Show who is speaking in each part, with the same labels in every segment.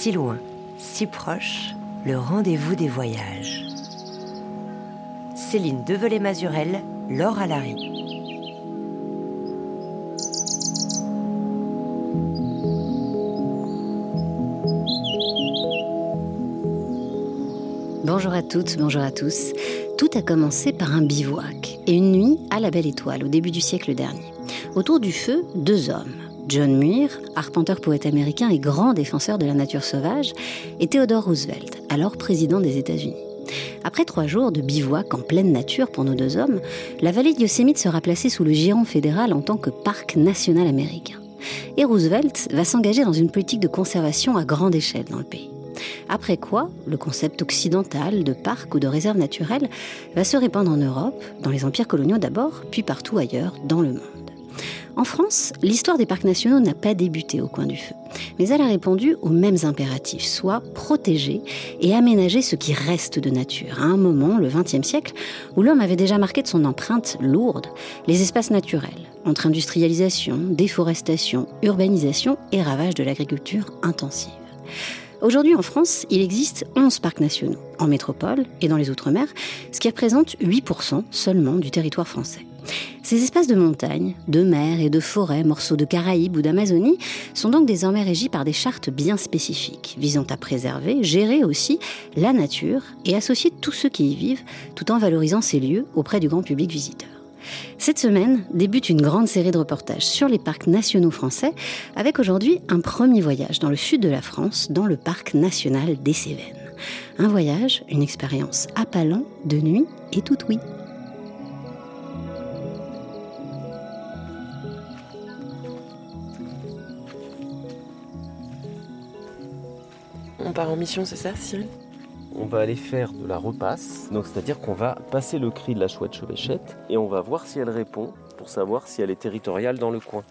Speaker 1: Si loin, si proche, le rendez-vous des voyages. Céline Develay-Mazurel, Laure Alary.
Speaker 2: Bonjour à toutes, bonjour à tous. Tout a commencé par un bivouac et une nuit à la Belle Étoile au début du siècle dernier. Autour du feu, deux hommes. John Muir, arpenteur poète américain et grand défenseur de la nature sauvage, et Theodore Roosevelt, alors président des États-Unis. Après trois jours de bivouac en pleine nature pour nos deux hommes, la vallée de Yosemite sera placée sous le giron fédéral en tant que parc national américain. Et Roosevelt va s'engager dans une politique de conservation à grande échelle dans le pays. Après quoi, le concept occidental de parc ou de réserve naturelle va se répandre en Europe, dans les empires coloniaux d'abord, puis partout ailleurs dans le monde. En France, l'histoire des parcs nationaux n'a pas débuté au coin du feu, mais elle a répondu aux mêmes impératifs, soit protéger et aménager ce qui reste de nature, à un moment, le XXe siècle, où l'homme avait déjà marqué de son empreinte lourde les espaces naturels, entre industrialisation, déforestation, urbanisation et ravage de l'agriculture intensive. Aujourd'hui en France, il existe 11 parcs nationaux, en métropole et dans les Outre-mer, ce qui représente 8% seulement du territoire français. Ces espaces de montagne, de mer et de forêt, morceaux de Caraïbes ou d'Amazonie, sont donc désormais régis par des chartes bien spécifiques, visant à préserver, gérer aussi la nature et associer tous ceux qui y vivent, tout en valorisant ces lieux auprès du grand public visiteur. Cette semaine débute une grande série de reportages sur les parcs nationaux français, avec aujourd'hui un premier voyage dans le sud de la France, dans le parc national des Cévennes. Un voyage, une expérience appalant de nuit et tout oui.
Speaker 3: On part en mission, c'est ça, Cyril?
Speaker 4: On va aller faire de la repasse. Donc c'est-à-dire qu'on va passer le cri de la chouette chevêchette et on va voir si elle répond pour savoir si elle est territoriale dans le coin.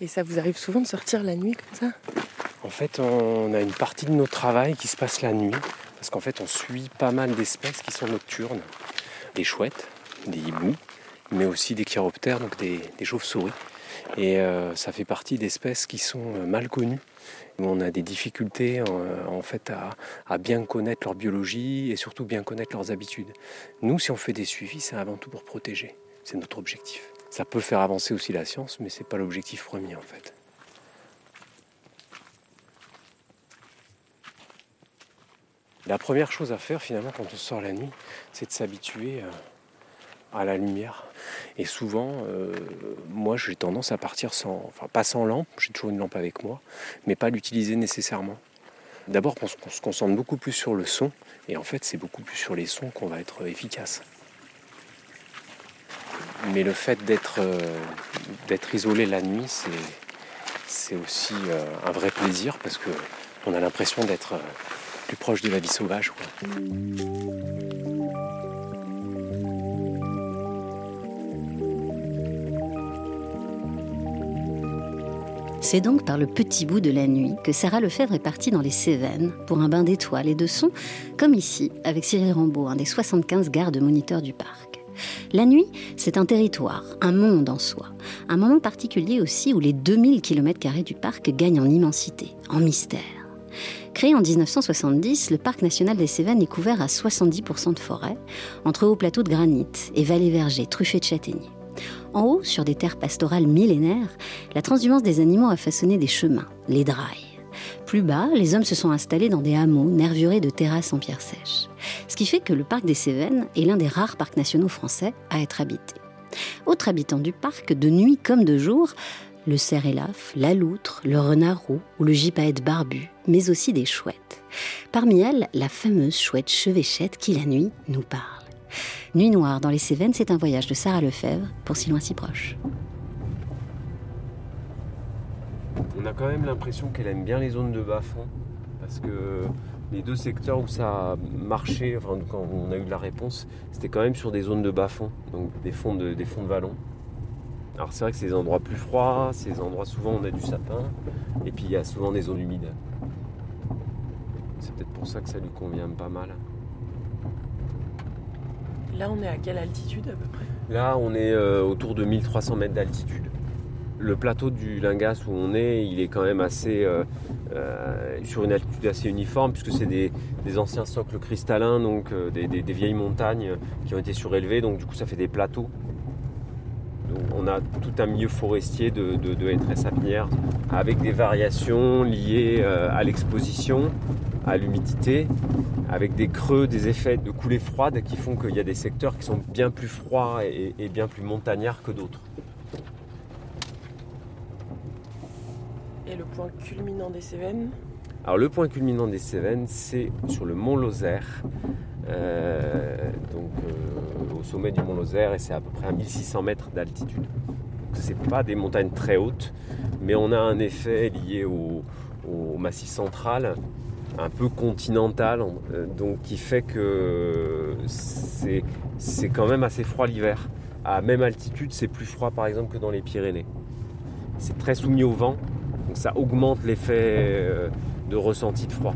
Speaker 3: Et ça vous arrive souvent de sortir la nuit comme ça?
Speaker 5: En fait, on a une partie de notre travail qui se passe la nuit parce qu'en fait, on suit pas mal d'espèces qui sont nocturnes. Des chouettes, des hiboux, mais aussi des chiroptères, donc des, chauves-souris. Et euh, ça fait partie d'espèces qui sont euh, mal connues on a des difficultés euh, en, fait à, bien connaître leur biologie et surtout bien connaître leurs habitudes. Nous, si on fait des suivis, c'est avant tout pour protéger. C'est notre objectif. Ça peut faire avancer aussi la science, mais ce n'est pas l'objectif premier en fait. La première chose à faire finalement quand on sort la nuit, c'est de s'habituer euh, à la lumière. Et souvent, euh, moi j'ai tendance à partir sans, enfin pas sans lampe, j'ai toujours une lampe avec moi, mais pas l'utiliser nécessairement. D'abord on se concentre beaucoup plus sur le son, et en fait c'est beaucoup plus sur les sons qu'on va être efficace. Mais le fait d'être euh, isolé la nuit, c'est aussi euh, un vrai plaisir parce qu'on a l'impression d'être plus proche de la vie sauvage.
Speaker 2: C'est donc par le petit bout de la nuit que Sarah Lefebvre est partie dans les Cévennes pour un bain d'étoiles et de sons, comme ici avec Cyril Rambaud, un des 75 gardes moniteurs du parc. La nuit, c'est un territoire, un monde en soi, un moment particulier aussi où les 2000 km du parc gagnent en immensité, en mystère. Créé en 1970, le parc national des Cévennes est couvert à 70% de forêt, entre hauts plateaux de granit et vallées vergers truffées de châtaigniers. En haut, sur des terres pastorales millénaires, la transhumance des animaux a façonné des chemins, les drailles. Plus bas, les hommes se sont installés dans des hameaux nervurés de terrasses en pierre sèche. Ce qui fait que le parc des Cévennes est l'un des rares parcs nationaux français à être habité. Autres habitants du parc, de nuit comme de jour, le cerf élaf, la loutre, le renard roux ou le gypaète barbu, mais aussi des chouettes. Parmi elles, la fameuse chouette chevêchette qui la nuit nous parle. Nuit noire dans les Cévennes, c'est un voyage de Sarah Lefebvre pour si loin si proche.
Speaker 4: On a quand même l'impression qu'elle aime bien les zones de bas-fond parce que les deux secteurs où ça a marché, enfin quand on a eu de la réponse, c'était quand même sur des zones de bas-fond, donc des fonds de, des fonds de vallon. Alors c'est vrai que c'est des endroits plus froids, ces endroits souvent on a du sapin, et puis il y a souvent des zones humides. C'est peut-être pour ça que ça lui convient pas mal.
Speaker 3: Là, on est à quelle altitude à peu près?
Speaker 4: Là, on est euh, autour de 1300 mètres d'altitude. le plateau du Lingas où on est, il est quand même assez sur une altitude assez uniforme puisque c'est des, anciens socles cristallins, donc des, vieilles montagnes qui ont été surélevées, donc du coup ça fait des plateaux. on a tout un milieu forestier de, de, de sapinières avec des variations liées à l'exposition, à l'humidité, avec des creux, des effets de coulées froides qui font qu'il y a des secteurs qui sont bien plus froids et, bien plus montagnards que d'autres.
Speaker 3: Et le point culminant des Cévennes
Speaker 4: Alors le point culminant des Cévennes, c'est sur le mont Lozère, euh, donc euh, au sommet du mont Lozère, et c'est à peu près à 1600 mètres d'altitude. Ce pas des montagnes très hautes, mais on a un effet lié au massif central un peu continental, euh, donc qui fait que c'est, quand même assez froid l'hiver. À même altitude, c'est plus froid par exemple que dans les Pyrénées. C'est très soumis au vent, donc ça augmente l'effet euh, de ressenti de froid.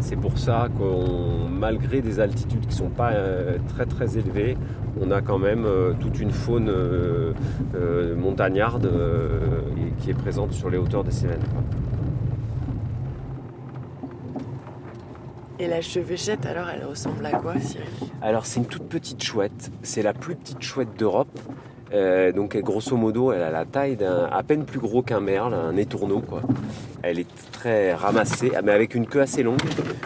Speaker 4: C'est pour ça que malgré des altitudes qui ne sont pas euh, très très élevées, on a quand même toute une faune montagnarde qui est présente sur les hauteurs des Cévennes.
Speaker 3: Et la chevêchette, alors, elle ressemble à quoi, Cyril?
Speaker 4: Alors, c'est une toute petite chouette. C'est la plus petite chouette d'Europe. Euh, donc, grosso modo, elle a la taille d'un à peine plus gros qu'un merle, un étourneau, quoi. Elle est très ramassée, mais avec une queue assez longue,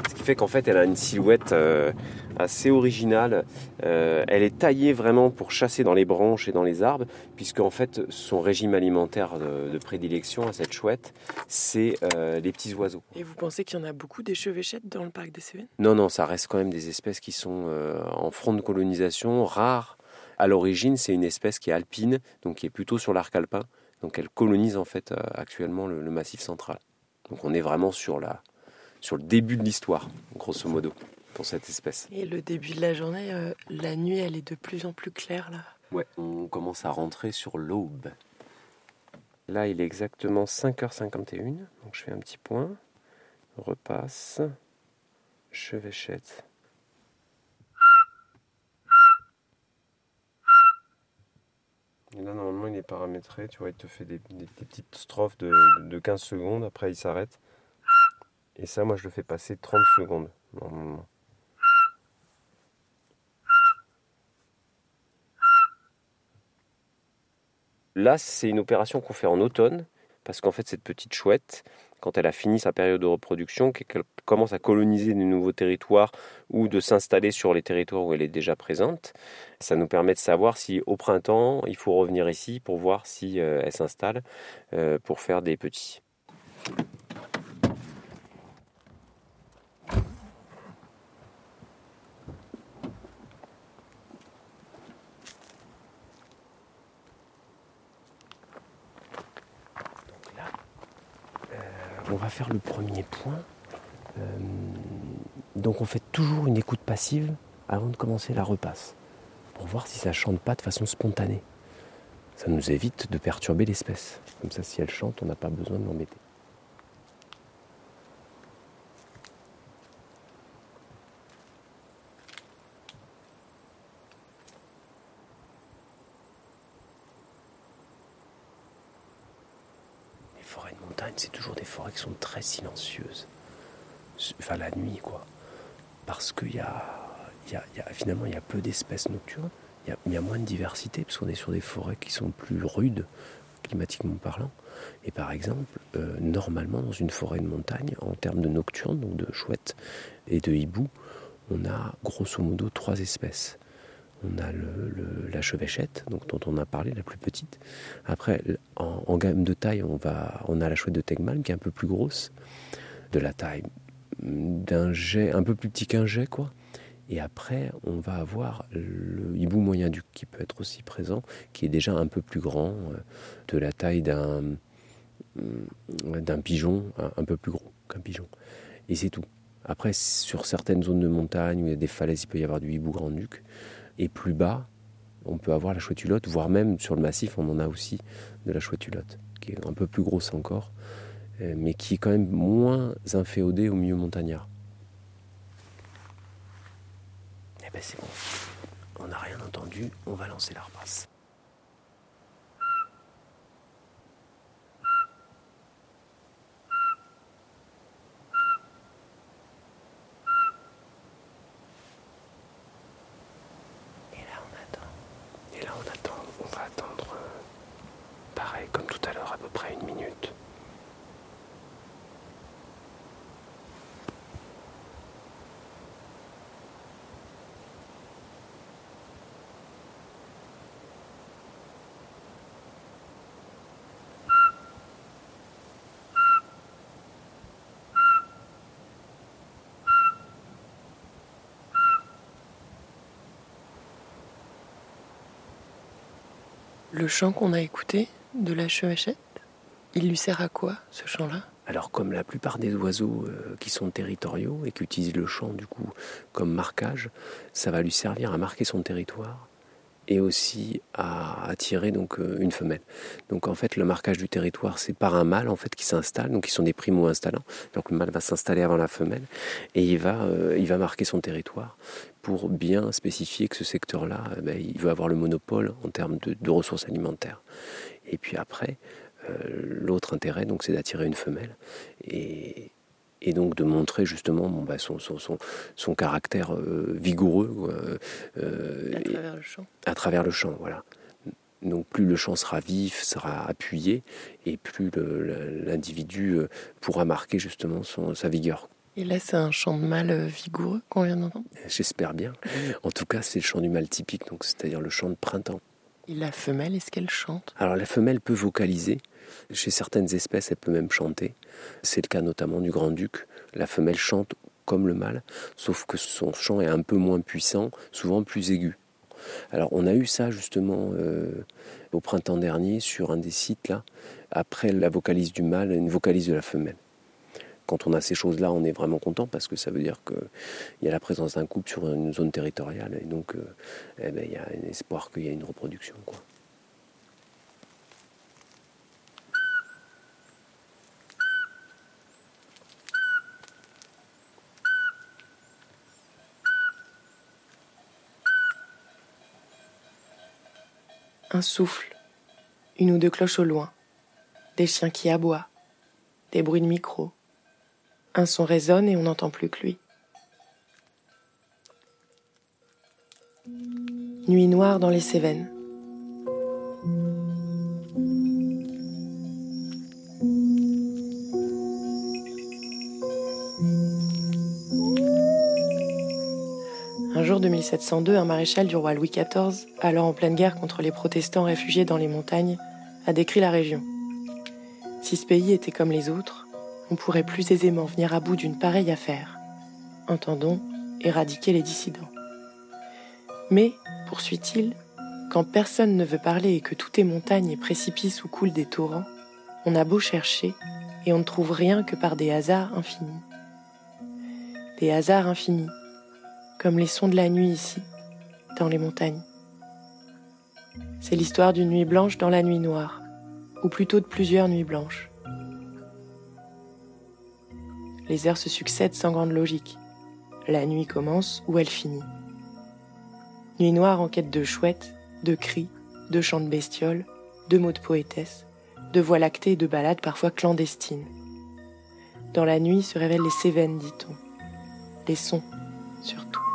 Speaker 4: ce qui fait qu'en fait, elle a une silhouette euh, assez originale. Euh, elle est taillée vraiment pour chasser dans les branches et dans les arbres, puisque en fait son régime alimentaire de, prédilection à cette chouette, c'est les petits oiseaux.
Speaker 3: Et vous pensez qu'il y en a beaucoup d'échevêchettes dans le parc des Cévennes?
Speaker 4: Non, non, ça reste quand même des espèces qui sont en front de colonisation, rares. À l'origine, c'est une espèce qui est alpine, donc qui est plutôt sur l'arc alpin. Donc elle colonise en fait actuellement le, le massif central. Donc on est vraiment sur, la, sur le début de l'histoire, grosso modo cette espèce.
Speaker 3: Et le début de la journée, euh, la nuit, elle est de plus en plus claire là.
Speaker 4: Ouais, on commence à rentrer sur l'aube. Là, il est exactement 5h51, donc je fais un petit point, repasse, chevêchette. Là, normalement, il est paramétré. Tu vois, il te fait des, petites strophes de, de, 15 secondes. Après, il s'arrête. Et ça, moi, je le fais passer 30 secondes, normalement. Là, c'est une opération qu'on fait en automne, parce qu'en fait, cette petite chouette, quand elle a fini sa période de reproduction, qu'elle commence à coloniser de nouveaux territoires ou de s'installer sur les territoires où elle est déjà présente, ça nous permet de savoir si au printemps, il faut revenir ici pour voir si euh, elle s'installe euh, pour faire des petits. Le premier point. Euh, donc on fait toujours une écoute passive avant de commencer la repasse, pour voir si ça chante pas de façon spontanée. Ça nous évite de perturber l'espèce. Comme ça, si elle chante, on n'a pas besoin de l'embêter. c'est toujours des forêts silencieuses. Enfin, la nuit, quoi. Parce qu'il y a, finalement, il y a peu d'espèces nocturnes. Il y, a, moins de diversité, parce qu'on est sur des forêts qui sont plus rudes, climatiquement parlant. Et par exemple, euh, normalement, dans une forêt de montagne, en termes de nocturnes, donc de chouettes et de hiboux, on a grosso modo trois espèces. On a la chevêchette, donc, dont on a parlé, la plus petite. Après, en, gamme de taille, on, va, a la chouette de Tegmalm qui est un peu plus grosse, de la taille d'un jet, un peu plus petit qu'un jet, quoi. Et après, on va avoir le hibou moyen duc qui peut être aussi présent, qui est déjà un peu plus grand, euh, de la taille d'un d'un pigeon, un, peu plus gros qu'un pigeon. Et c'est tout. Après, sur certaines zones de montagne où il y a des falaises, il peut y avoir du hibou grand duc. Et plus bas, on peut avoir la chouette hulotte, voire même sur le massif, on en a aussi de la chouette hulotte, qui est un peu plus grosse encore, euh, mais qui est quand même moins inféodée au milieu montagnard. Eh ben c'est bon, on n'a rien entendu, on va lancer la repasse.
Speaker 3: Le chant qu'on a écouté de la chevachette, il lui sert à quoi ce chant-là?
Speaker 5: Alors comme la plupart des oiseaux euh, qui sont territoriaux et qui utilisent le chant du coup comme marquage, ça va lui servir à marquer son territoire et aussi à attirer donc euh, une femelle. Donc en fait le marquage du territoire c'est par un mâle en fait qui s'installe, donc ils sont des primo installants. Donc le mâle va s'installer avant la femelle et il va euh, il va marquer son territoire pour bien spécifier que ce secteur-là, ben, il veut avoir le monopole en termes de, ressources alimentaires. Et puis après, euh, l'autre intérêt, donc, c'est d'attirer une femelle et, donc de montrer justement bon, bah, son, son, caractère euh, vigoureux
Speaker 3: euh, à travers le champ.
Speaker 5: À travers le champ, voilà. Donc plus le champ sera vif, sera appuyé, et plus l'individu pourra marquer justement son, sa vigueur.
Speaker 3: Et là, c'est un chant de mâle vigoureux qu'on vient d'entendre?
Speaker 5: J'espère bien. En tout cas, c'est le chant du mâle typique, donc c'est-à-dire le chant de printemps.
Speaker 3: Et la femelle, est-ce qu'elle chante?
Speaker 5: Alors la femelle peut vocaliser, chez certaines espèces, elle peut même chanter. C'est le cas notamment du grand-duc. La femelle chante comme le mâle, sauf que son chant est un peu moins puissant, souvent plus aigu. Alors on a eu ça justement euh, au printemps dernier sur un des sites là, après la vocalise du mâle, une vocalise de la femelle. Quand on a ces choses-là, on est vraiment content parce que ça veut dire qu'il y a la présence d'un couple sur une zone territoriale et donc euh, eh ben, il y a un espoir qu'il y ait une reproduction.
Speaker 3: Un souffle, une ou deux cloches au loin, des chiens qui aboient, des bruits de micro. Un son résonne et on n'entend plus que lui. Nuit noire dans les Cévennes. 1702, un maréchal du roi Louis XIV, alors en pleine guerre contre les protestants réfugiés dans les montagnes, a décrit la région. Si ce pays était comme les autres, on pourrait plus aisément venir à bout d'une pareille affaire. Entendons, éradiquer les dissidents. Mais, poursuit-il, quand personne ne veut parler et que tout est montagne et précipice où coulent des torrents, on a beau chercher et on ne trouve rien que par des hasards infinis. Des hasards infinis comme les sons de la nuit ici, dans les montagnes. C'est l'histoire d'une nuit blanche dans la nuit noire, ou plutôt de plusieurs nuits blanches. Les heures se succèdent sans grande logique. La nuit commence ou elle finit. Nuit noire en quête de chouettes, de cris, de chants de bestioles, de mots de poétesse, de voix lactées et de ballades parfois clandestines. Dans la nuit se révèlent les Cévennes, dit-on, les sons surtout.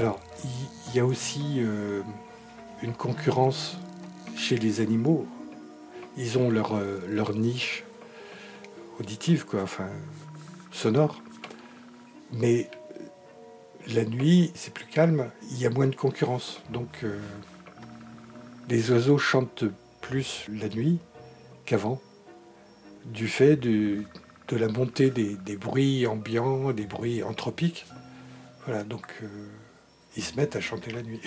Speaker 6: Alors, il y, a aussi euh, une concurrence chez les animaux. Ils ont leur, euh, leur niche auditive, quoi, enfin, sonore. Mais la nuit, c'est plus calme, il y a moins de concurrence. Donc, euh, les oiseaux chantent plus la nuit qu'avant, du fait de, la montée des, bruits ambiants, des bruits anthropiques. Voilà, donc ils se mettent à chanter la nuit.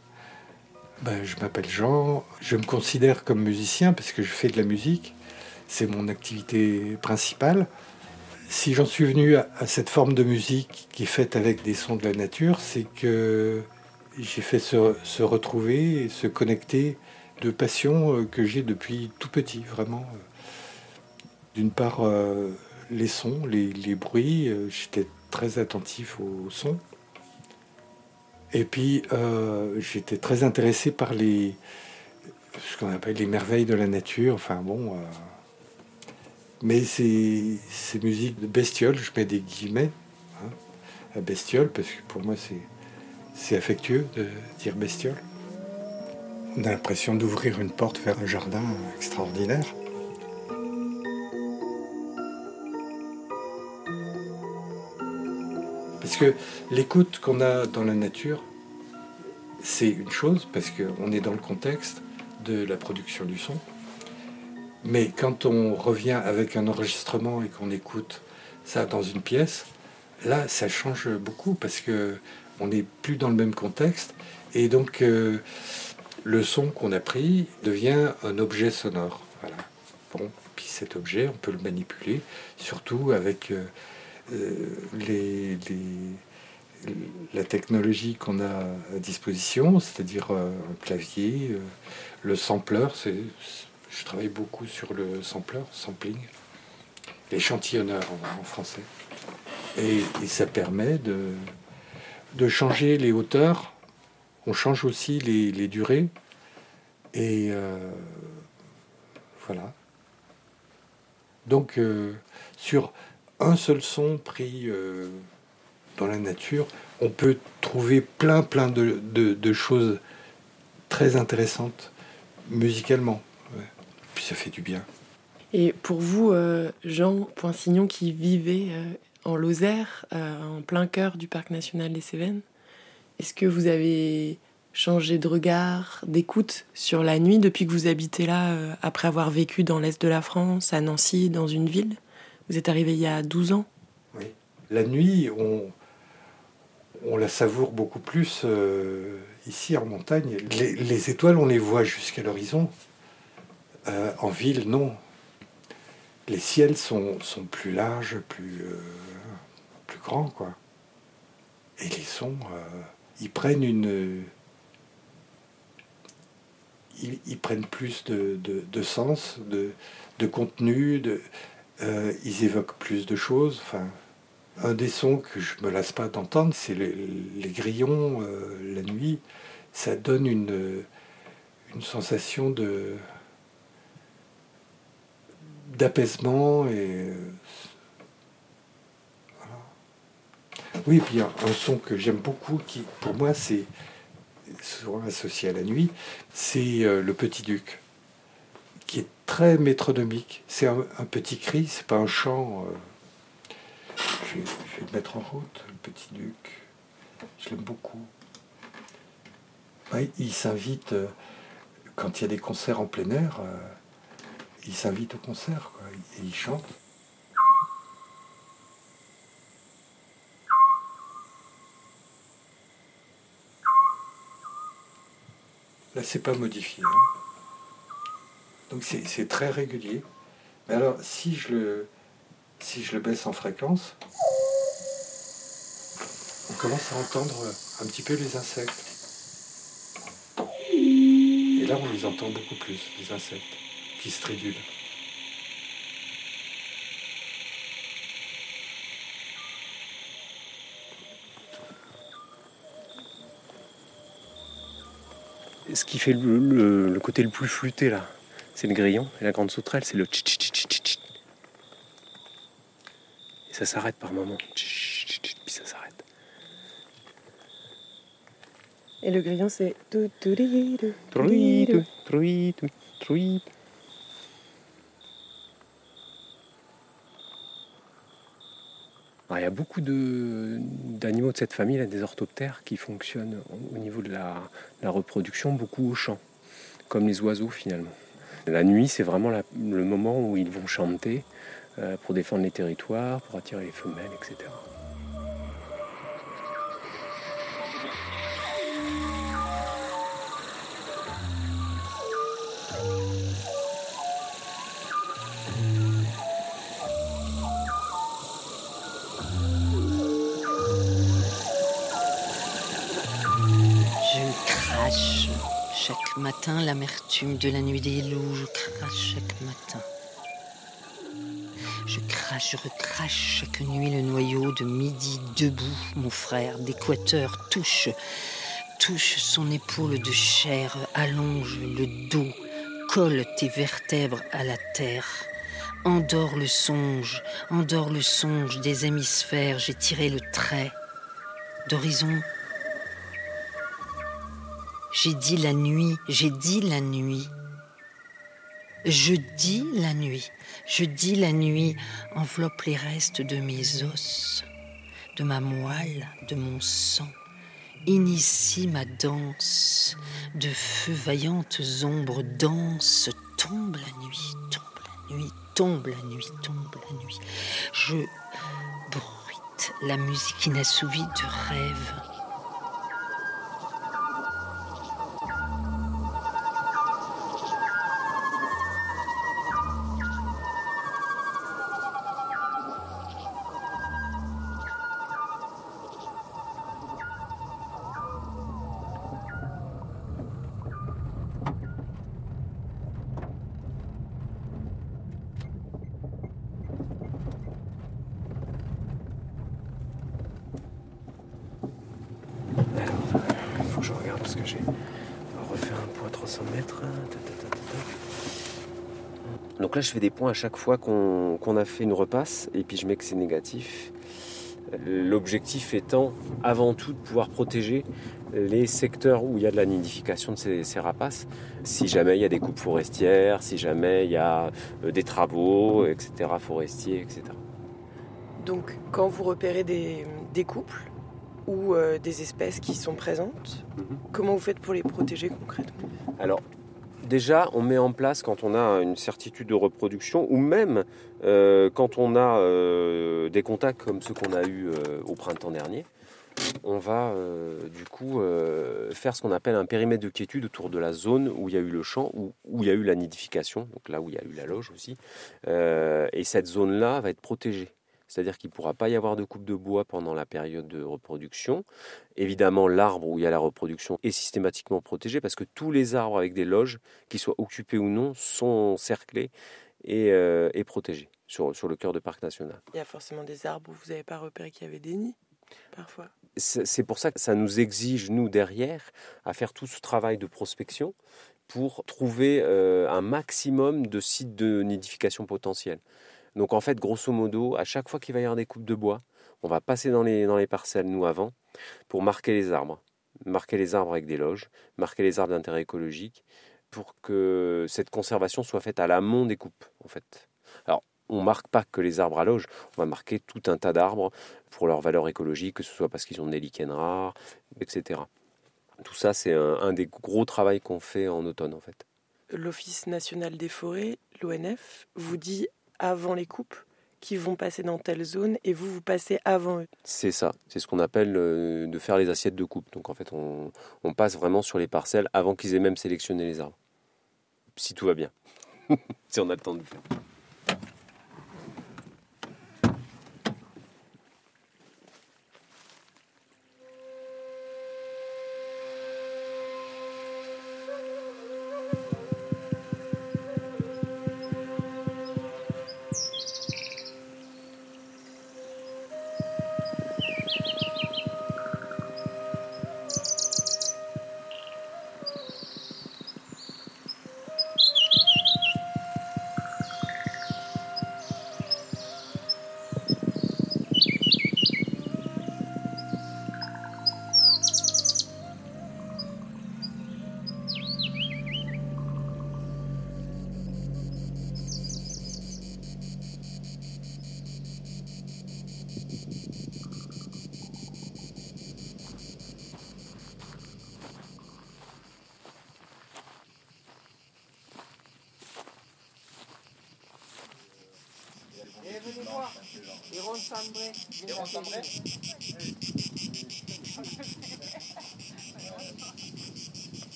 Speaker 6: ben, je m'appelle Jean, je me considère comme musicien parce que je fais de la musique, c'est mon activité principale. Si j'en suis venu à, cette forme de musique qui est faite avec des sons de la nature, c'est que j'ai fait se, retrouver et se connecter de passions euh, que j'ai depuis tout petit, vraiment. D'une part, euh, les sons, les, bruits, euh, j'étais très attentif aux sons. Et puis, euh, j'étais très intéressé par les, ce qu'on appelle les merveilles de la nature. Enfin bon, euh, mais ces, ces musiques de bestioles, je mets des guillemets hein, à bestiole parce que pour moi c'est affectueux de dire bestiole. On a l'impression d'ouvrir une porte vers un jardin extraordinaire. Que l'écoute qu'on a dans la nature, c'est une chose, parce qu'on est dans le contexte de la production du son. Mais quand on revient avec un enregistrement et qu'on écoute ça dans une pièce, là, ça change beaucoup parce que on n'est plus dans le même contexte. Et donc, euh, le son qu'on a pris devient un objet sonore. Bon, puis cet objet, on peut le manipuler, surtout avec euh, euh, la technologie qu'on a à disposition, c'est-à-dire un clavier, le sampler. je travaille beaucoup sur le sampler, sampling, l'échantillonneur en, français. Et, ça permet de, changer les hauteurs. On change aussi les, durées. Et euh, voilà. Donc, euh, sur un seul son pris euh, dans la nature, on peut trouver plein, plein de, choses très intéressantes musicalement. Puis ça fait du bien.
Speaker 3: Et pour vous, Jean Poinsignon, qui vivait en Lozère, euh, en plein cœur du parc national des Cévennes. Est-ce que vous avez changé de regard, d'écoute sur la nuit depuis que vous habitez là, euh, après avoir vécu dans l'est de la France, à Nancy, dans une ville? Vous êtes arrivé il y a 12 ans
Speaker 6: Oui. La nuit, on, on la savoure beaucoup plus euh, ici en montagne. Les, étoiles, on les voit jusqu'à l'horizon. en ville, non. Les ciels sont, sont plus larges, plus, plus grand, quoi. Et les sons, euh, ils prennent une. Ils, prennent plus de, de, sens, de, de contenu, de, euh, ils évoquent plus de choses. Enfin, un des sons que je me lasse pas d'entendre, c'est les, grillons euh, la nuit. Ça donne une, une sensation d'apaisement et Oui, puis un, son que j'aime beaucoup, qui pour moi c'est souvent associé à la nuit, c'est euh, le Petit Duc, très métronomique. C'est un, petit cri, c'est pas un chant. Euh, je, vais, le mettre en route, le Petit Duc. Je l'aime beaucoup. il s'invite, euh, quand il y a des concerts en plein air, il s'invite au concert, et il chante. Là, c'est pas modifié. Hein. Donc c'est très régulier. Mais alors, si je, le, si je le baisse en fréquence, on commence à entendre un petit peu les insectes. Et là, on les entend beaucoup plus, les insectes, qui stridulent.
Speaker 5: ce qui fait le, côté le plus flûté là, c'est le grillon. Et la grande sauterelle, c'est le tch Et ça s'arrête par moment. Puis ça s'arrête.
Speaker 3: Et le grillon, c'est.
Speaker 5: il y a beaucoup d'animaux de, cette famille, des orthoptères, qui fonctionnent au niveau de la, reproduction beaucoup au chant, comme les oiseaux finalement. La nuit, c'est vraiment le moment où ils vont chanter euh, pour défendre les territoires, pour attirer les femelles, etc.
Speaker 7: matin, l'amertume de la nuit des loups, je crache chaque matin. Je crache, je recrache chaque nuit le noyau de midi debout, mon frère d'équateur touche, touche son épaule de chair, allonge le dos, colle tes vertèbres à la terre. Endors le songe, endors le songe des hémisphères, j'ai tiré le trait d'horizon j'ai dit la nuit, j'ai dit la nuit. Je dis la nuit, je dis la nuit, enveloppe les restes de mes os, de ma moelle, de mon sang. Initie ma danse, de feu vaillantes ombres danses, tombe la nuit, tombe la nuit, tombe la nuit, tombe la nuit. Je bruite la musique inassouvie de rêve.
Speaker 4: Donc là, je fais des points à chaque fois qu'on a fait une repasse, et puis je mets que c'est négatif. L'objectif étant avant tout de pouvoir protéger les secteurs où il y a de la nidification de ces, rapaces, si jamais il y a des coupes forestières, si jamais il y a euh, des travaux, etc., forestiers, etc.
Speaker 3: Donc quand vous repérez des, couples ou euh, des espèces qui sont présentes, mhm. comment vous faites pour les protéger concrètement?
Speaker 4: Alors Déjà, on met en place quand on a une certitude de reproduction ou même euh, quand on a euh, des contacts comme ceux qu'on a eus euh, au printemps dernier, on va du coup faire ce qu'on appelle un périmètre de quiétude autour de la zone où il y a eu le champ, où, où il y a eu la nidification, donc là où il y a eu la loge aussi. et cette zone-là va être protégée c'est-à-dire qu'il ne pourra pas y avoir de coupe de bois pendant la période de reproduction. Évidemment, l'arbre où il y a la reproduction est systématiquement protégé parce que tous les arbres avec des loges, qu'ils soient occupés ou non, sont cerclés et, euh, protégés sur, sur le cœur de parc national.
Speaker 3: Il y a forcément des arbres où vous n'avez pas repéré qu'il y avait des nids, parfois.
Speaker 4: C'est pour ça que ça nous exige, nous, derrière, à faire tout ce travail de prospection pour trouver euh, un maximum de sites de nidification potentiels. Donc en fait, grosso modo, à chaque fois qu'il va y avoir des coupes de bois, on va passer dans les, parcelles, nous avant, pour marquer les arbres. Marquer les arbres avec des loges, marquer les arbres d'intérêt écologique, pour que cette conservation soit faite à l'amont des coupes, en fait. Alors, on ne marque pas que les arbres à loge, on va marquer tout un tas d'arbres pour leur valeur écologique, que ce soit parce qu'ils ont des lichens rares, etc. Tout ça, c'est un, un des gros travaux qu'on fait en automne, en fait.
Speaker 3: L'Office national des forêts, l'ONF, vous dit avant les coupes qui vont passer dans telle zone et vous, vous passez avant eux.
Speaker 4: C'est ça, c'est ce qu'on appelle euh, de faire les assiettes de coupe. Donc en fait, on, on passe vraiment sur les parcelles avant qu'ils aient même sélectionné les arbres. Si tout va bien, si on a le temps de le faire.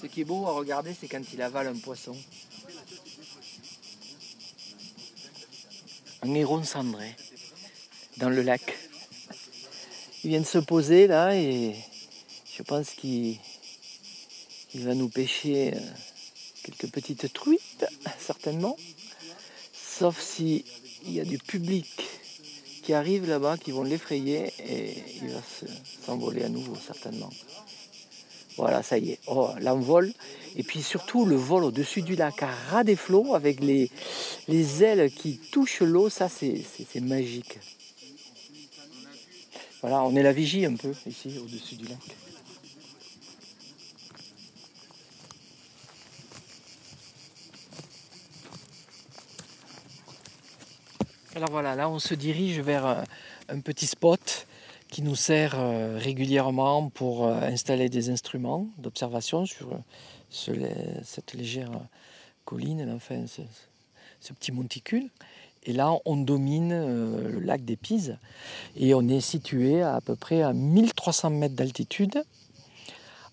Speaker 8: Ce qui est beau à regarder, c'est quand il avale un poisson. Un héron cendré dans le lac. Il vient de se poser là et je pense qu'il va nous pêcher euh, quelques petites truites, certainement. Sauf si il y a du public qui arrive là-bas, qui vont l'effrayer et il va s'envoler à nouveau certainement. Voilà, ça y est. Oh, l'envol. Et puis surtout le vol au-dessus du lac à ras des flots avec les, les ailes qui touchent l'eau, ça c'est magique. Voilà, on est la vigie un peu ici au-dessus du lac. Alors voilà, là on se dirige vers euh, un petit spot qui nous sert euh, régulièrement pour euh, installer des instruments d'observation sur cette légère colline, enfin, ce, petit monticule. Et là, on domine le lac des Pises et on est situé à, à peu près à 1300 mètres d'altitude,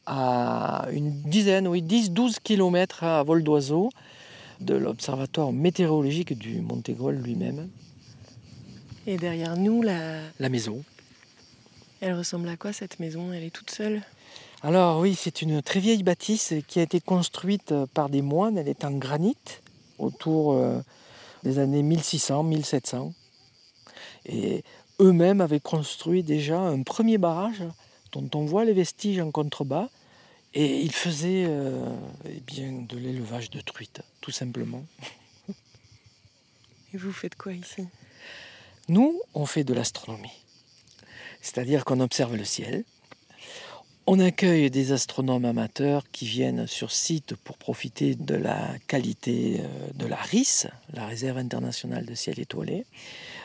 Speaker 8: à une dizaine, oui, 10-12 km à vol d'oiseau de l'observatoire météorologique du Montégrol lui-même.
Speaker 3: Et derrière nous, la...
Speaker 8: La maison.
Speaker 3: Elle ressemble à quoi cette maison? Elle est toute seule?
Speaker 8: Alors oui, c'est une très vieille bâtisse qui a été construite par des moines. Elle est en granit autour euh, des années 1600-1700. Et eux-mêmes avaient construit déjà un premier barrage dont on voit les vestiges en contrebas. Et ils faisaient euh, eh bien, de l'élevage de truites, tout simplement.
Speaker 3: Et vous faites quoi ici?
Speaker 8: Nous, on fait de l'astronomie. C'est-à-dire qu'on observe le ciel. On accueille des astronomes amateurs qui viennent sur site pour profiter de la qualité euh, de la RIS, la Réserve internationale de ciel étoilé.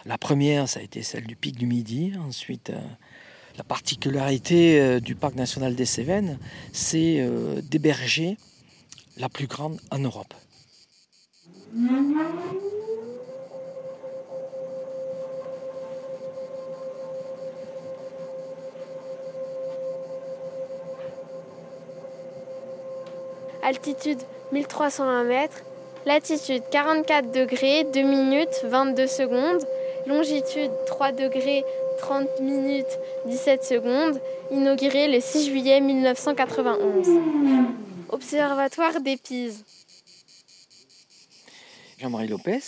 Speaker 8: La première, ça a été celle du Pic du Midi. Ensuite, euh, la particularité euh, du Parc national des Cévennes, c'est d'héberger la plus grande en Europe.
Speaker 9: Altitude 1301 mètres, latitude 44 degrés 2 minutes 22 secondes, longitude 3 degrés 30 minutes 17 secondes, inauguré le 6 juillet 1991. Observatoire des Pises.
Speaker 8: Jean-Marie Lopez,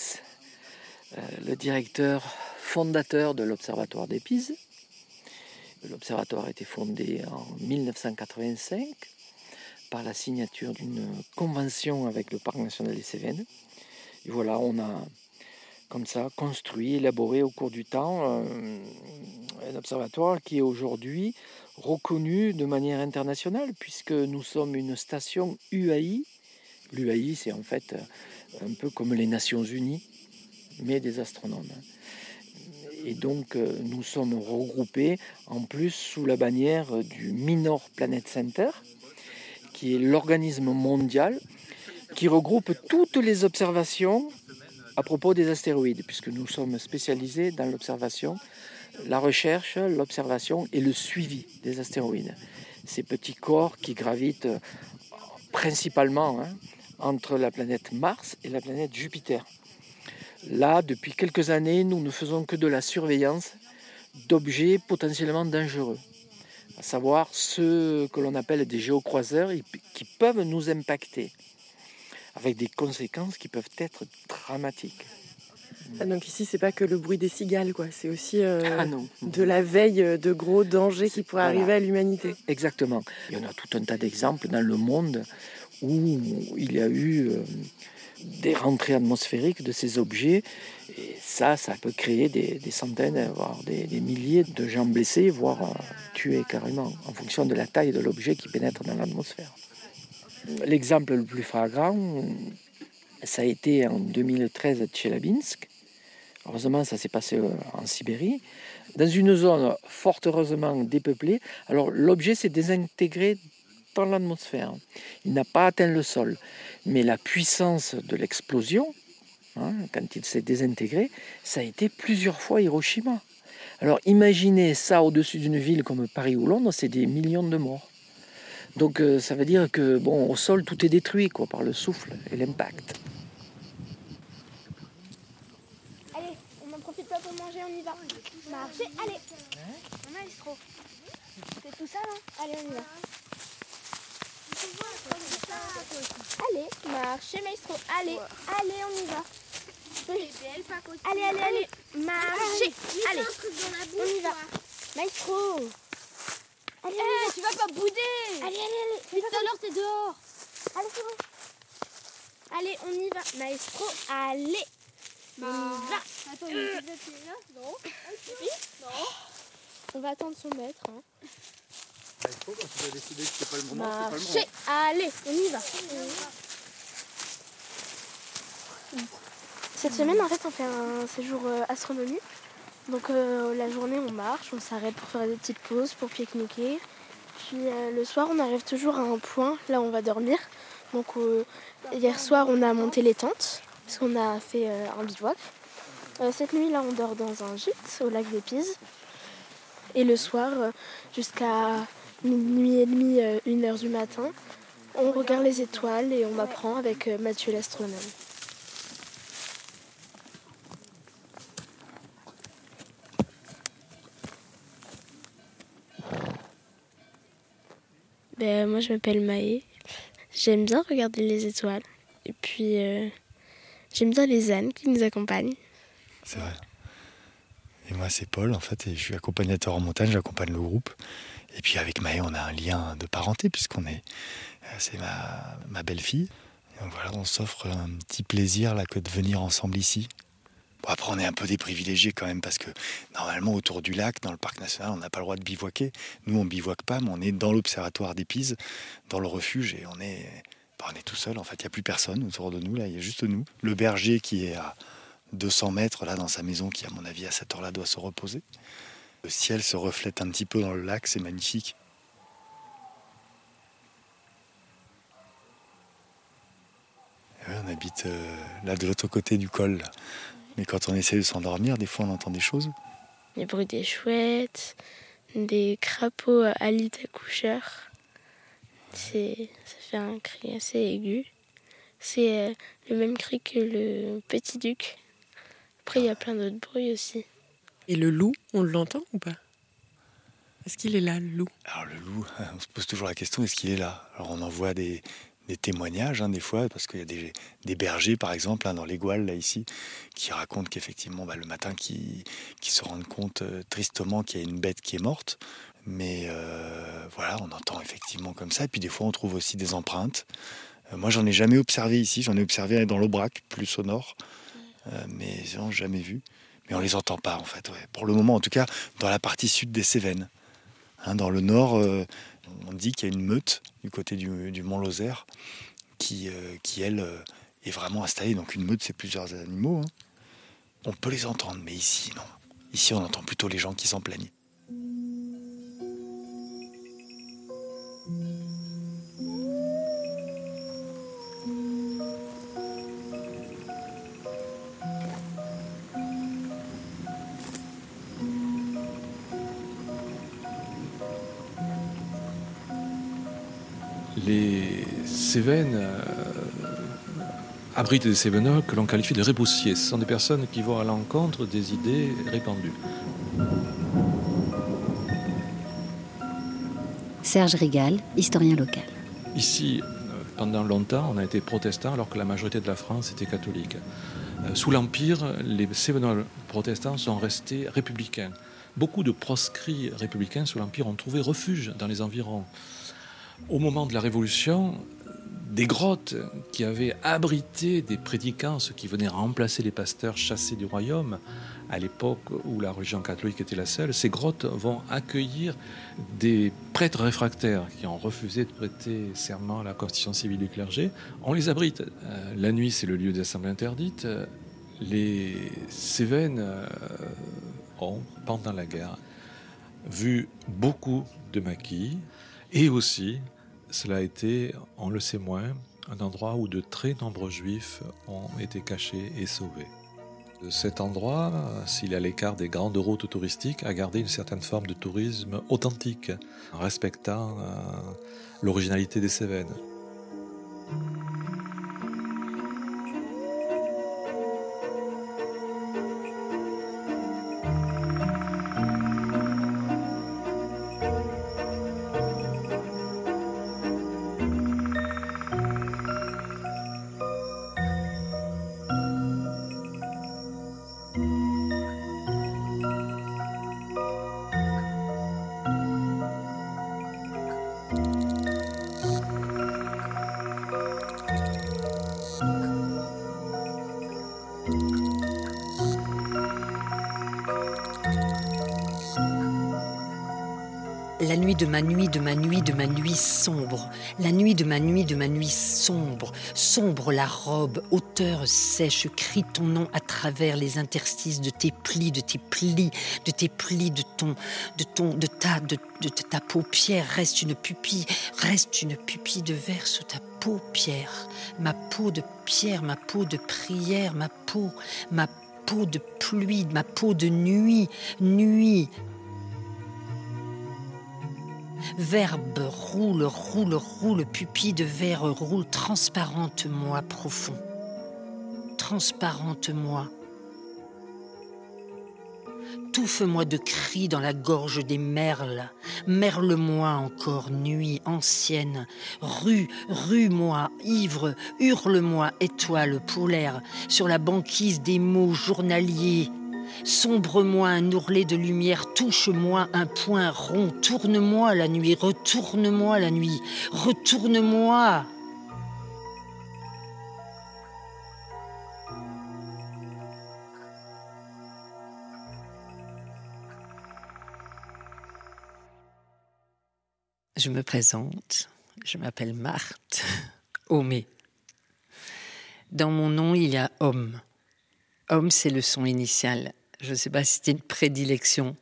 Speaker 8: euh, le directeur fondateur de l'Observatoire des Pises. L'Observatoire a été fondé en 1985 par la signature d'une convention avec le Parc national des Cévennes. Et voilà, on a comme ça construit, élaboré au cours du temps euh, un observatoire qui est aujourd'hui reconnu de manière internationale puisque nous sommes une station UAI. L'UAI, c'est en fait un peu comme les Nations Unies, mais des astronomes. Et donc, euh, nous sommes regroupés en plus sous la bannière du Minor Planet Center, qui est l'organisme mondial qui regroupe toutes les observations à propos des astéroïdes, puisque nous sommes spécialisés dans l'observation, la recherche, l'observation et le suivi des astéroïdes. Ces petits corps qui gravitent principalement hein, entre la planète Mars et la planète Jupiter. Là, depuis quelques années, nous ne faisons que de la surveillance d'objets potentiellement dangereux à savoir ceux que l'on appelle des géocroiseurs qui peuvent nous impacter, avec des conséquences qui peuvent être dramatiques.
Speaker 3: Ah, donc ici, c'est pas que le bruit des cigales, quoi. C'est aussi euh, ah, de la veille de gros dangers qui pourraient arriver à l'humanité.
Speaker 8: Exactement. Il y en a tout un tas d'exemples dans le monde où il y a eu euh, des rentrées atmosphériques de ces objets. Et ça, ça peut créer des, centaines, voire des, milliers de gens blessés, voire euh, tués carrément, en fonction de la taille de l'objet qui pénètre dans l'atmosphère. L'exemple le plus flagrant, ça a été en 2013 à Tchelabinsk. Heureusement, ça s'est passé euh, en Sibérie, dans une zone fort heureusement dépeuplée. Alors l'objet s'est désintégré dans l'atmosphère. Il n'a pas atteint le sol. Mais la puissance de l'explosion, hein, quand il s'est désintégré, ça a été plusieurs fois Hiroshima. Alors imaginez ça au-dessus d'une ville comme Paris ou Londres, c'est des millions de morts. Donc euh, ça veut dire que bon, au sol tout est détruit quoi, par le souffle et l'impact.
Speaker 9: Allez, on n'en profite pas pour manger, on y va. Marchez, allez. trop. C'est tout ça là? Allez, on y va. Allez, marchez maestro. Allez, allez, on y va. Allez, allez, allez, marchez. Allez, on y va. Maestro.
Speaker 10: Allez, hey, tu vas pas bouder.
Speaker 9: Allez, allez, allez.
Speaker 10: Depuis tout à l'heure, t'es dehors.
Speaker 9: Allez, c'est bon. Allez, on y va. Maestro, allez. On y va.
Speaker 10: Attends, Non.
Speaker 9: Non. On va attendre son maître. Hein. Allez, on y va. Cette semaine, en fait, on fait un séjour euh, astronomie. Donc euh, la journée on marche, on s'arrête pour faire des petites pauses, pour pique-niquer. Puis euh, le soir on arrive toujours à un point, là on va dormir. Donc hier soir on a monté les tentes, parce qu'on a fait un bivouac. Cette nuit là on dort dans un gîte au lac des. Et le soir jusqu'à minuit et demi, euh, une heure du matin, on regarde les étoiles et on apprend avec euh, Mathieu l'astronome. Ben, moi, je m'appelle Maë. J'aime bien regarder les étoiles. Et puis, euh, j'aime bien les ânes qui nous accompagnent.
Speaker 11: C'est vrai. Et moi, c'est Paul, en fait, et je suis accompagnateur en montagne, j'accompagne le groupe. Et puis avec Maë, on a un lien de parenté, puisqu'on est. euh, C'est ma, ma belle-fille. Donc voilà, on s'offre un petit plaisir là que de venir ensemble ici. Bon, après, on est un peu des privilégiés quand même, parce que normalement, autour du lac, dans le parc national, on n'a pas le droit de bivouaquer. Nous, on bivouaque pas, mais on est dans l'observatoire des Pises, dans le refuge, et on est, bah, on est tout seul. En fait, il n'y a plus personne autour de nous, là, il y a juste nous. Le berger qui est à 200 mètres, là, dans sa maison, qui, à mon avis, à cette heure-là, doit se reposer. Le ciel se reflète un petit peu dans le lac, c'est magnifique. Ouais, on habite euh, là de l'autre côté du col. là. Mais quand on essaie de s'endormir, des fois on entend des choses.
Speaker 9: Les bruits des chouettes, des crapauds à lit accoucheurs. C'est, ça fait un cri assez aigu. C'est euh, le même cri que le petit duc. Après, il y a plein d'autres bruits aussi.
Speaker 3: Et le loup, on l'entend ou pas? Est-ce qu'il est là, le loup?
Speaker 11: Alors le loup, on se pose toujours la question, est-ce qu'il est là? Alors on envoie des, des témoignages hein, des fois, parce qu'il y a des, bergers par exemple, hein, dans les là ici, qui racontent qu'effectivement bah, le matin, qui, qui se rendent compte euh, tristement qu'il y a une bête qui est morte. Mais euh, voilà, on entend effectivement comme ça. Et puis des fois, on trouve aussi des empreintes. Euh, moi, j'en ai jamais observé ici. J'en ai observé dans l'Aubrac, plus au nord. Euh, mais j'en ai jamais vu. Mais on les entend pas, en fait. Pour le moment, en tout cas, dans la partie sud des Cévennes. Hein, dans le nord, euh, on dit qu'il y a une meute du côté du, du Mont Lozère qui, euh, qui elle, euh, est vraiment installée. Donc une meute, c'est plusieurs animaux. hein. On peut les entendre, mais ici, non. Ici, on entend plutôt les gens qui s'en plaignent.
Speaker 12: Les Cévennes euh, abritent des Cévenols que l'on qualifie de réboussiers. Ce sont des personnes qui vont à l'encontre des idées répandues.
Speaker 2: Serge Rigal, historien local.
Speaker 12: Ici, euh, pendant longtemps, on a été protestant alors que la majorité de la France était catholique. Euh, Sous l'Empire, les Cévenols protestants sont restés républicains. Beaucoup de proscrits républicains sous l'Empire ont trouvé refuge dans les environs. Au moment de la Révolution, des grottes qui avaient abrité des prédicants, ceux qui venaient remplacer les pasteurs chassés du royaume, à l'époque où la religion catholique était la seule, ces grottes vont accueillir des prêtres réfractaires qui ont refusé de prêter serment à la constitution civile du clergé. On les abrite. Euh, la nuit, c'est le lieu d'assemblée interdite. Euh, Les Cévennes euh, ont, pendant la guerre, vu beaucoup de maquis et aussi, cela a été, on le sait moins, un endroit où de très nombreux juifs ont été cachés et sauvés. Cet endroit, s'il est à l'écart des grandes routes touristiques, a gardé une certaine forme de tourisme authentique, en respectant euh, l'originalité des Cévennes.
Speaker 7: De ma nuit, de ma nuit, de ma nuit sombre. La nuit de ma nuit, de ma nuit sombre. Sombre la robe, hauteur sèche, crie ton nom à travers les interstices de tes plis, de tes plis, de tes plis, de ton, de ton, de ta, de, de ta paupière. Reste une pupille, reste une pupille de verre sous ta paupière. Ma peau de pierre, ma peau de prière, ma peau, ma peau de pluie, ma peau de nuit, nuit, Verbe roule, roule, roule, pupille de verre roule, transparente-moi profond. Transparente-moi. Touffe-moi de cris dans la gorge des merles. Merle-moi encore, nuit ancienne. Rue, rue-moi, ivre, hurle-moi, étoile polaire, sur la banquise des mots journaliers Sombre-moi un ourlet de lumière, touche-moi un point rond, tourne-moi la nuit, retourne-moi la nuit, retourne-moi. Je me présente, je m'appelle Marthe Homé. Dans mon nom, il y a homme. Homme, c'est le son initial. Je ne sais pas si c'était une prédilection,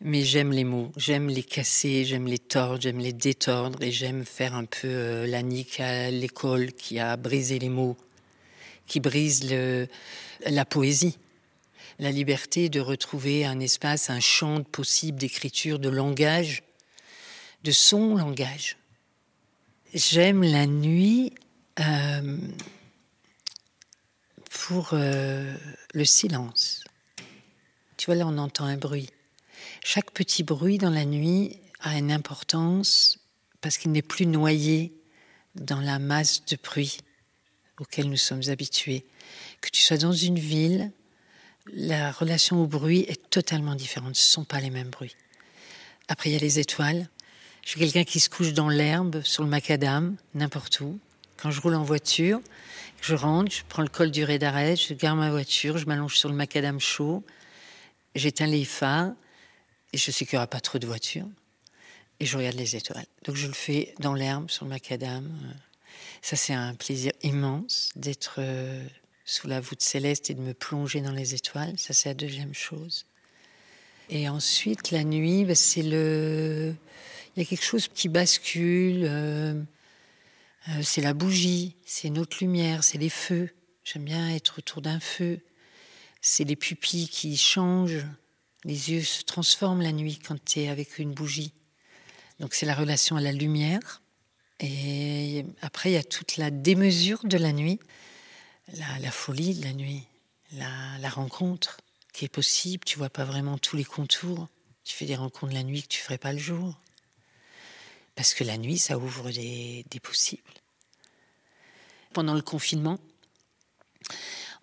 Speaker 7: mais j'aime les mots. J'aime les casser, j'aime les tordre, j'aime les détordre et j'aime faire un peu euh, la nique à l'école qui a brisé les mots, qui brise la poésie. La liberté de retrouver un espace, un champ possible d'écriture, de langage, de son langage. J'aime la nuit euh, pour euh, le silence. Tu vois, là, on entend un bruit. Chaque petit bruit dans la nuit a une importance parce qu'il n'est plus noyé dans la masse de bruit auquel nous sommes habitués. Que tu sois dans une ville, la relation au bruit est totalement différente. Ce ne sont pas les mêmes bruits. Après, il y a les étoiles. Je suis quelqu'un qui se couche dans l'herbe, sur le macadam, n'importe où. Quand je roule en voiture, je rentre, je prends le col du ré d'arrêt, je garde ma voiture, je m'allonge sur le macadam chaud, j'éteins les phares et je sais qu'il n'y aura pas trop de voitures et je regarde les étoiles. Donc je le fais dans l'herbe, sur le macadam. Ça, c'est un plaisir immense d'être euh, sous la voûte céleste et de me plonger dans les étoiles. Ça, c'est la deuxième chose. Et ensuite, la nuit, ben, c'est le. Il y a quelque chose qui bascule. Euh, euh, c'est la bougie, c'est notre lumière, c'est les feux. J'aime bien être autour d'un feu c'est les pupilles qui changent, les yeux se transforment la nuit quand tu es avec une bougie. Donc c'est la relation à la lumière. Et après, il y a toute la démesure de la nuit, la, folie de la nuit, la, rencontre qui est possible. Tu vois pas vraiment tous les contours. Tu fais des rencontres la nuit que tu ferais pas le jour. Parce que la nuit, ça ouvre des possibles. Pendant le confinement,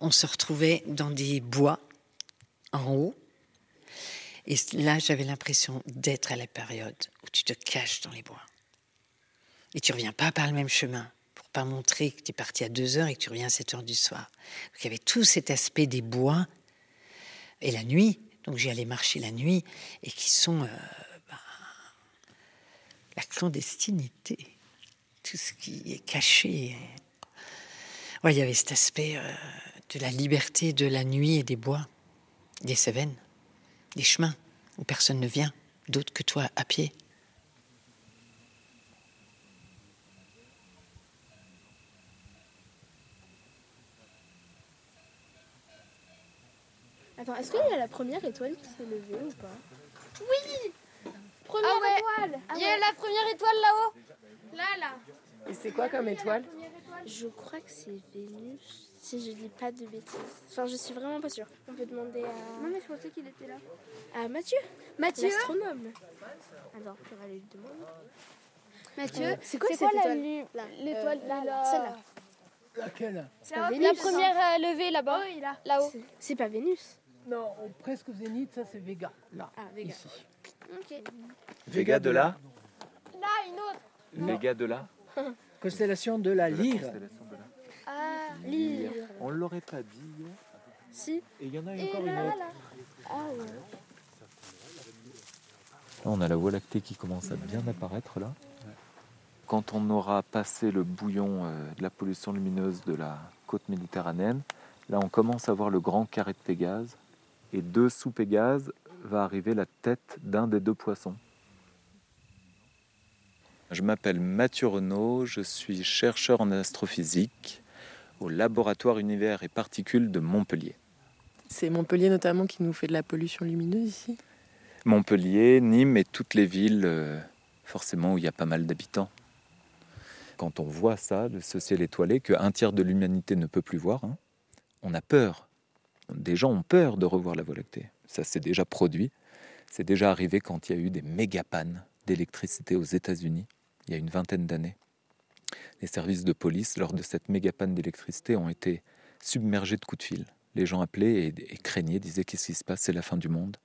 Speaker 7: on se retrouvait dans des bois en haut. Et là, j'avais l'impression d'être à la période où tu te caches dans les bois. Et tu reviens pas par le même chemin pour pas montrer que tu es parti à 2 heures et que tu reviens à 7 heures du soir. Il y avait tout cet aspect des bois et la nuit. Donc j'y allais marcher la nuit et qui sont euh, ben, la clandestinité, tout ce qui est caché. Il y avait cet aspect. Euh, de la liberté de la nuit et des bois, des Cévennes, des chemins où personne ne vient, d'autre que toi à pied.
Speaker 9: Attends, est-ce qu'il y a la première étoile qui s'est levée ou pas?
Speaker 10: Oui! Première ah étoile! Ah Il y a la première étoile là-haut! Là, là.
Speaker 3: Et c'est quoi comme étoile.
Speaker 9: Je crois que c'est Vénus. Si je dis pas de bêtises. Enfin, je suis vraiment pas sûre. On peut demander à.
Speaker 10: Non, mais je pensais qu'il était là.
Speaker 9: À Mathieu
Speaker 10: Mathieu
Speaker 9: L'astronome. Attends, on va lui demander.
Speaker 10: Mathieu,
Speaker 9: euh, c'est quoi,
Speaker 10: cette étoile L'étoile
Speaker 9: euh, là,
Speaker 10: là.
Speaker 9: Celle-là.
Speaker 13: Laquelle
Speaker 10: La première euh, levée là-bas.
Speaker 9: Oh, là.
Speaker 10: Là-haut.
Speaker 9: C'est pas Vénus
Speaker 13: Non, presque au zénith, ça c'est Vega. Là.
Speaker 9: Ah, Vega.
Speaker 13: Ici.
Speaker 10: Ok.
Speaker 4: Vega de là
Speaker 10: Là, une autre.
Speaker 4: Vega de là
Speaker 13: Constellation de la Lyre.
Speaker 10: Ah.
Speaker 4: On l'aurait pas dit.
Speaker 9: Si.
Speaker 4: Et il y en a
Speaker 10: Et
Speaker 4: encore
Speaker 10: là,
Speaker 4: une autre.
Speaker 10: là.
Speaker 9: Ah ouais.
Speaker 14: Là, on a la Voie lactée qui commence à bien apparaître là. Quand on aura passé le bouillon euh, de la pollution lumineuse de la côte méditerranéenne, là on commence à voir le grand carré de Pégase. Et dessous Pégase va arriver la tête d'un des deux poissons. Je m'appelle Mathieu Renaud, je suis chercheur en astrophysique au laboratoire univers et particules de Montpellier.
Speaker 3: C'est Montpellier notamment qui nous fait de la pollution lumineuse ici?
Speaker 14: Montpellier, Nîmes et toutes les villes, euh, forcément, où il y a pas mal d'habitants. Quand on voit ça, ce ciel étoilé, qu'un tiers de l'humanité ne peut plus voir, hein, on a peur. Des gens ont peur de revoir la Voie lactée. Ça s'est déjà produit. C'est déjà arrivé quand il y a eu des méga pannes d'électricité aux États-Unis il y a une vingtaine d'années. Les services de police, lors de cette méga panne d'électricité, ont été submergés de coups de fil. Les gens appelaient et, craignaient, disaient qu'est-ce qui se passe, c'est la fin du monde.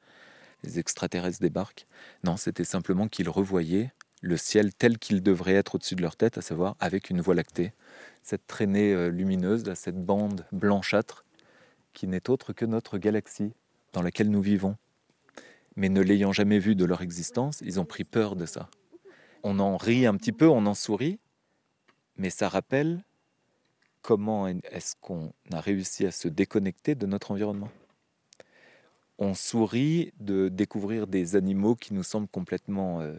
Speaker 14: Les extraterrestres débarquent. Non, c'était simplement qu'ils revoyaient le ciel tel qu'il devrait être au-dessus de leur tête, à savoir avec une voie lactée, cette traînée euh, lumineuse, cette bande blanchâtre qui n'est autre que notre galaxie dans laquelle nous vivons. Mais ne l'ayant jamais vue de leur existence, ils ont pris peur de ça on en rit un petit peu, on en sourit, mais ça rappelle comment est-ce qu'on a réussi à se déconnecter de notre environnement. On sourit de découvrir des animaux qui nous semblent complètement euh,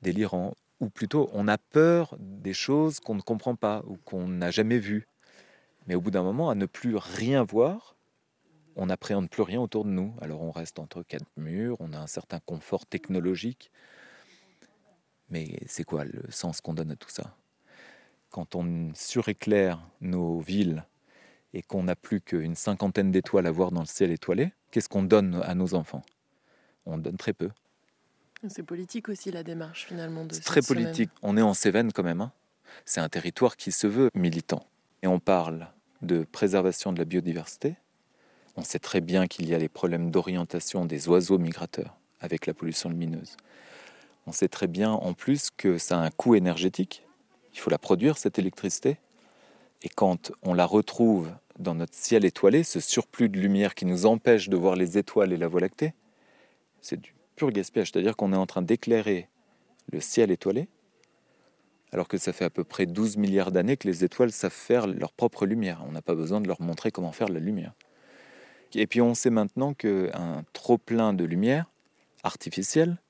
Speaker 14: délirants, ou plutôt on a peur des choses qu'on ne comprend pas ou qu'on n'a jamais vues. Mais au bout d'un moment, à ne plus rien voir, on n'appréhende plus rien autour de nous. Alors on reste entre quatre murs, on a un certain confort technologique, mais c'est quoi le sens qu'on donne à tout ça? Quand on suréclaire nos villes et qu'on n'a plus qu'une cinquantaine d'étoiles à voir dans le ciel étoilé, qu'est-ce qu'on donne à nos enfants? On donne très peu.
Speaker 3: C'est politique aussi la démarche finalement de.
Speaker 14: C'est très politique. On est en Cévennes quand même. Hein. C'est un territoire qui se veut militant. Et on parle de préservation de la biodiversité. On sait très bien qu'il y a les problèmes d'orientation des oiseaux migrateurs avec la pollution lumineuse. On sait très bien en plus que ça a un coût énergétique. Il faut la produire, cette électricité. Et quand on la retrouve dans notre ciel étoilé, ce surplus de lumière qui nous empêche de voir les étoiles et la Voie lactée, c'est du pur gaspillage. C'est-à-dire qu'on est en train d'éclairer le ciel étoilé, alors que ça fait à peu près 12 milliards d'années que les étoiles savent faire leur propre lumière. On n'a pas besoin de leur montrer comment faire la lumière. Et puis on sait maintenant qu'un trop plein de lumière artificielle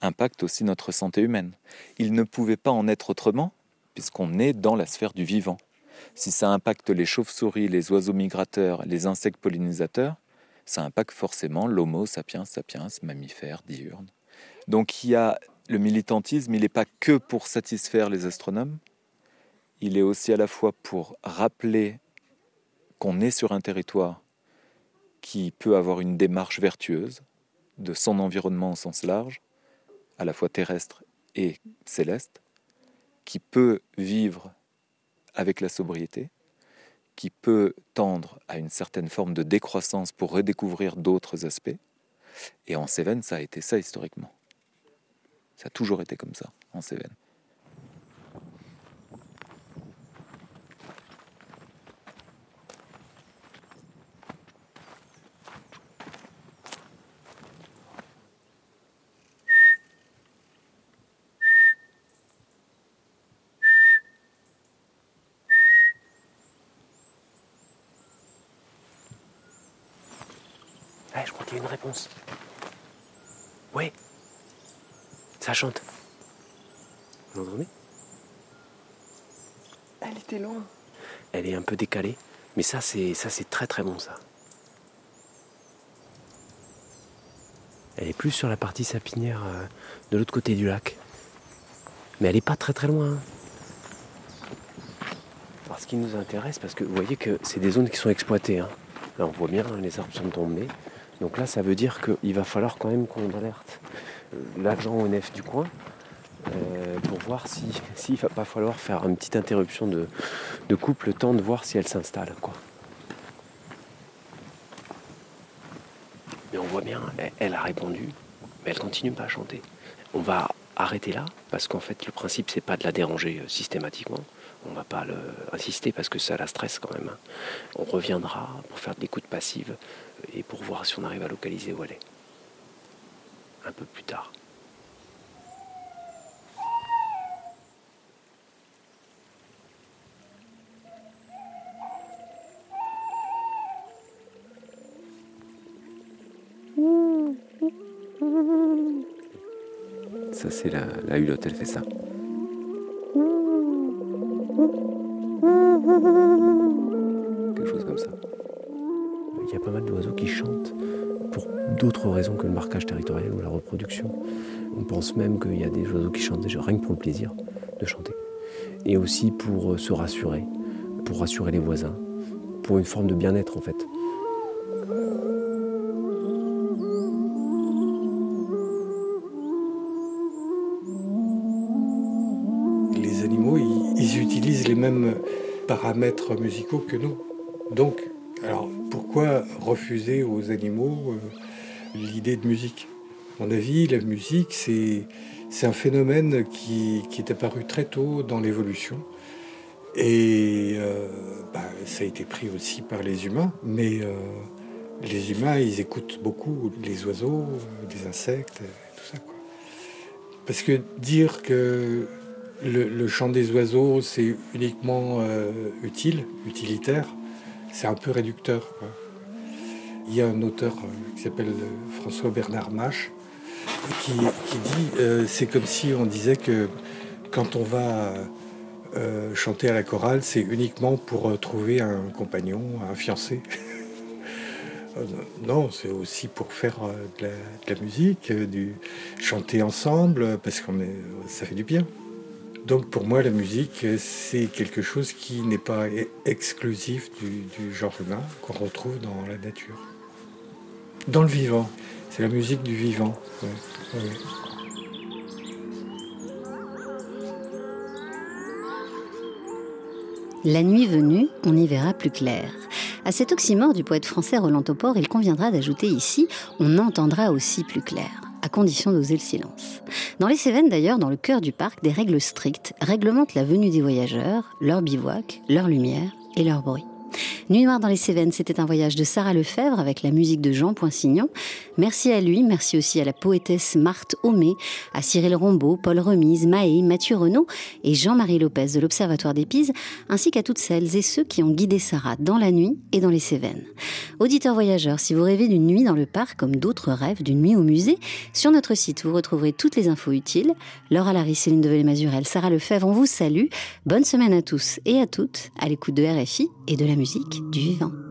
Speaker 14: impacte aussi notre santé humaine. Il ne pouvait pas en être autrement, puisqu'on est dans la sphère du vivant. Si ça impacte les chauves-souris, les oiseaux migrateurs, les insectes pollinisateurs, ça impacte forcément l'homo sapiens sapiens, mammifère diurne. Donc il y a le militantisme, il n'est pas que pour satisfaire les astronomes, il est aussi à la fois pour rappeler qu'on est sur un territoire qui peut avoir une démarche vertueuse de son environnement au sens large, à la fois terrestre et céleste, qui peut vivre avec la sobriété, qui peut tendre à une certaine forme de décroissance pour redécouvrir d'autres aspects. Et en Cévennes, ça a été ça historiquement. Ça a toujours été comme ça en Cévennes.
Speaker 5: Réponse. Oui. Ça chante. Vous entendez
Speaker 3: Elle était loin.
Speaker 5: Elle est un peu décalée, mais ça c'est ça c'est très très bon ça. Elle est plus sur la partie sapinière euh, de l'autre côté du lac. Mais elle n'est pas très très loin. Hein. ce qui nous intéresse, parce que vous voyez que c'est des zones qui sont exploitées. Hein. Là on voit bien, hein, les arbres sont tombés. Donc là, ça veut dire qu'il va falloir quand même qu'on alerte euh, l'agent ONF du coin euh, pour voir s'il si, ne va pas falloir faire une petite interruption de, couple, le temps de voir si elle s'installe. Mais on voit bien, elle, a répondu, mais elle continue pas à chanter. On va arrêter là, parce qu'en fait, le principe, c'est pas de la déranger euh, systématiquement. On va pas le, insister parce que ça la stresse quand même. Hein. On reviendra pour faire de l'écoute passive et pour voir si on arrive à localiser où elle est.
Speaker 4: un peu plus tard. Ça, c'est la hulotte, elle fait ça. D'autres raisons que le marquage territorial ou la reproduction. On pense même qu'il y a des oiseaux qui chantent déjà rien que pour le plaisir de chanter. Et aussi pour se rassurer, pour rassurer les voisins, pour une forme de bien-être en fait.
Speaker 6: Les animaux, ils, ils utilisent les mêmes paramètres musicaux que nous. Donc, alors pourquoi refuser aux animaux euh, l'idée de musique À mon avis, la musique, c'est, un phénomène qui, qui, est apparu très tôt dans l'évolution. Et euh, bah, ça a été pris aussi par les humains, mais euh, les humains, ils écoutent beaucoup les oiseaux, les insectes, tout ça. Parce que dire que le, chant des oiseaux, c'est uniquement euh, utile, utilitaire, c'est un peu réducteur. Il y a un auteur euh, qui s'appelle euh, François Bernard Mache qui, dit euh, c'est comme si on disait que quand on va chanter à la chorale, c'est uniquement pour trouver un compagnon, un fiancé. non, c'est aussi pour faire de la, musique, du chanter ensemble, parce qu'on est, ça fait du bien. Donc pour moi, la musique, c'est quelque chose qui n'est pas exclusif du, du genre humain, qu'on retrouve dans la nature. Dans le vivant. C'est la musique du vivant. Ouais. Ouais.
Speaker 2: La nuit venue, on y verra plus clair. À cet oxymore du poète français Roland Topor, il conviendra d'ajouter ici on entendra aussi plus clair à condition d'oser le silence. Dans les Cévennes d'ailleurs, dans le cœur du parc, des règles strictes réglementent la venue des voyageurs, leur bivouac, leur lumière et leur bruit. Nuit noire dans les Cévennes, c'était un voyage de Sarah Lefebvre avec la musique de Jean Poinsignon. Merci à lui, merci aussi à la poétesse Marthe Homé, à Cyril Rombaud, Paul Remise, Maé, Mathieu Renaud et Jean-Marie Lopez de l'Observatoire des Pises, ainsi qu'à toutes celles et ceux qui ont guidé Sarah dans la nuit et dans les Cévennes. Auditeurs voyageurs, si vous rêvez d'une nuit dans le parc comme d'autres rêvent d'une nuit au musée, sur notre site vous retrouverez toutes les infos utiles. Laura Larry, Céline Develay-Mazurel, Sarah Lefebvre, on vous salue. Bonne semaine à tous et à toutes à l'écoute de RFI et de la musique du vivant.